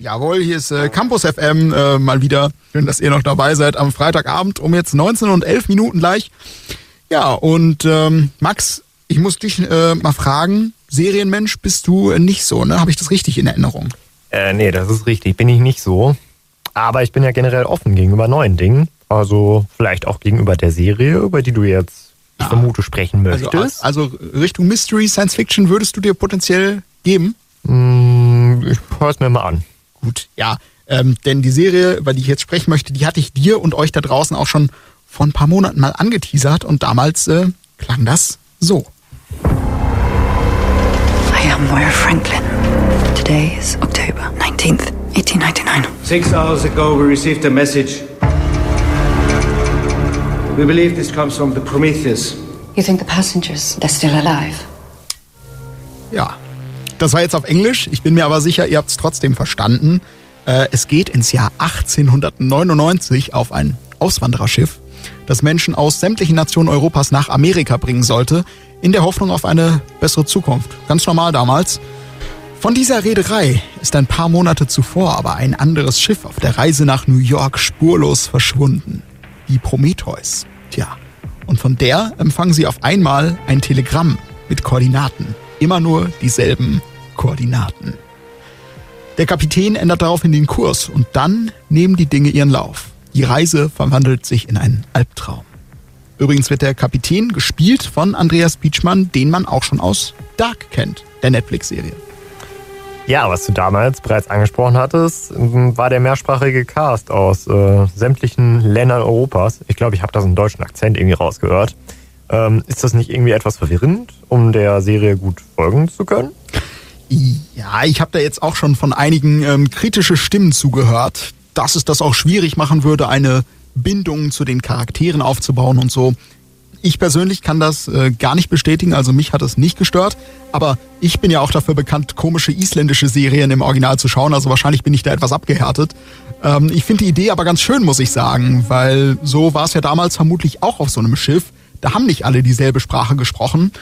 Jawohl, hier ist äh, Campus FM äh, mal wieder. Schön, dass ihr noch dabei seid am Freitagabend um jetzt 19 und 11 Minuten gleich. Ja, und ähm, Max, ich muss dich äh, mal fragen, Serienmensch bist du nicht so, ne? Habe ich das richtig in Erinnerung? Äh, nee, das ist richtig, bin ich nicht so. Aber ich bin ja generell offen gegenüber neuen Dingen. Also vielleicht auch gegenüber der Serie, über die du jetzt, ich Ja. vermute, sprechen möchtest. Also, also Richtung Mystery, Science Fiction würdest du dir potenziell geben? Mm, ich hör's mir mal an. Gut, ja. Ähm, denn die Serie, über die ich jetzt sprechen möchte, die hatte ich dir und euch da draußen auch schon vor ein paar Monaten mal angeteasert und damals äh, klang das so. I am Moira Franklin. Today is October 19th, 1899. Six hours ago, we received a message. We believe this comes from the Prometheus. You think the passengers, they're still alive? Ja, das war jetzt auf Englisch. Ich bin mir aber sicher, ihr habt es trotzdem verstanden. Äh, es geht ins Jahr 1899 auf ein Auswandererschiff, das Menschen aus sämtlichen Nationen Europas nach Amerika bringen sollte, in der Hoffnung auf eine bessere Zukunft. Ganz normal damals. Von dieser Reederei ist ein paar Monate zuvor aber ein anderes Schiff auf der Reise nach New York spurlos verschwunden. Die Prometheus. Tja, und von der empfangen sie auf einmal ein Telegramm mit Koordinaten. Immer nur dieselben Koordinaten. Der Kapitän ändert daraufhin den Kurs und dann nehmen die Dinge ihren Lauf. Die Reise verwandelt sich in einen Albtraum. Übrigens wird der Kapitän gespielt von Andreas Pietschmann, den man auch schon aus Dark kennt, der Netflix-Serie. Ja, was du damals bereits angesprochen hattest, war der mehrsprachige Cast aus äh, sämtlichen Ländern Europas. Ich glaube, ich habe da so einen deutschen Akzent irgendwie rausgehört. Ähm, ist das nicht irgendwie etwas verwirrend, um der Serie gut folgen zu können? Ja, ich habe da jetzt auch schon von einigen ähm, kritische Stimmen zugehört, dass es das auch schwierig machen würde, eine Bindung zu den Charakteren aufzubauen und so. Ich persönlich kann das äh, gar nicht bestätigen, also mich hat es nicht gestört. Aber ich bin ja auch dafür bekannt, komische isländische Serien im Original zu schauen, also wahrscheinlich bin ich da etwas abgehärtet. Ähm, ich finde die Idee aber ganz schön, muss ich sagen, weil so war es ja damals vermutlich auch auf so einem Schiff. Da haben nicht alle dieselbe Sprache gesprochen.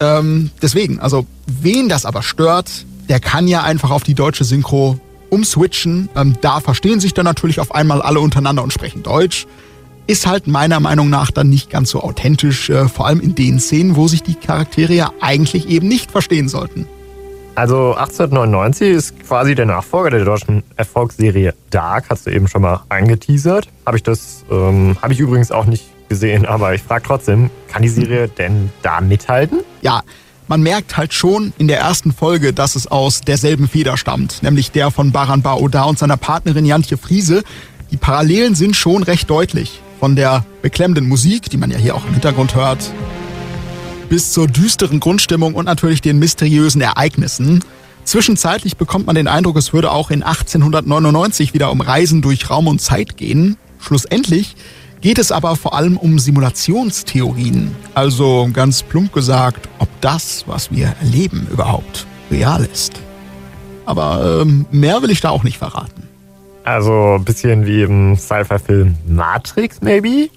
Ähm, deswegen, also wen das aber stört, der kann ja einfach auf die deutsche Synchro umswitchen. Ähm, da verstehen sich dann natürlich auf einmal alle untereinander und sprechen Deutsch. Ist halt meiner Meinung nach dann nicht ganz so authentisch, äh, vor allem in den Szenen, wo sich die Charaktere ja eigentlich eben nicht verstehen sollten. Also 1899 ist quasi der Nachfolger der deutschen Erfolgsserie Dark, hast du eben schon mal angeteasert. Habe ich das, ähm, habe ich übrigens auch nicht gesehen, aber ich frage trotzdem, kann die Serie denn da mithalten? Ja, man merkt halt schon in der ersten Folge, dass es aus derselben Feder stammt, nämlich der von Baran Baoda und seiner Partnerin Jantje Friese. Die Parallelen sind schon recht deutlich. Von der beklemmenden Musik, die man ja hier auch im Hintergrund hört, bis zur düsteren Grundstimmung und natürlich den mysteriösen Ereignissen. Zwischenzeitlich bekommt man den Eindruck, es würde auch in 1899 wieder um Reisen durch Raum und Zeit gehen. Schlussendlich geht es aber vor allem um Simulationstheorien. Also ganz plump gesagt, ob das, was wir erleben, überhaupt real ist. Aber ähm, mehr will ich da auch nicht verraten. Also ein bisschen wie im Sci-Fi-Film Matrix, maybe?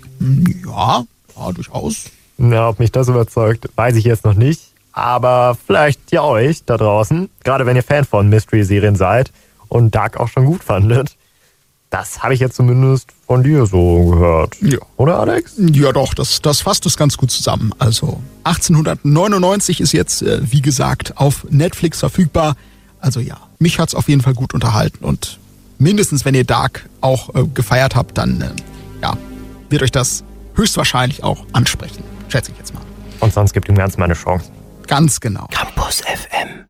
Ja, ja, durchaus. Na, ob mich das überzeugt, weiß ich jetzt noch nicht. Aber vielleicht ja euch da draußen, gerade wenn ihr Fan von Mystery-Serien seid und Dark auch schon gut fandet. Das habe ich jetzt zumindest von dir so gehört. Ja. Oder, Alex? Ja, doch, das, das fasst es ganz gut zusammen. Also 1899 ist jetzt, äh, wie gesagt, auf Netflix verfügbar. Also ja, mich hat's auf jeden Fall gut unterhalten und mindestens, wenn ihr Dark auch äh, gefeiert habt, dann äh, ja, wird euch das höchstwahrscheinlich auch ansprechen. Schätze ich jetzt mal. Und sonst gibt ihm ganz mal eine Chance. Ganz genau. Campus FM.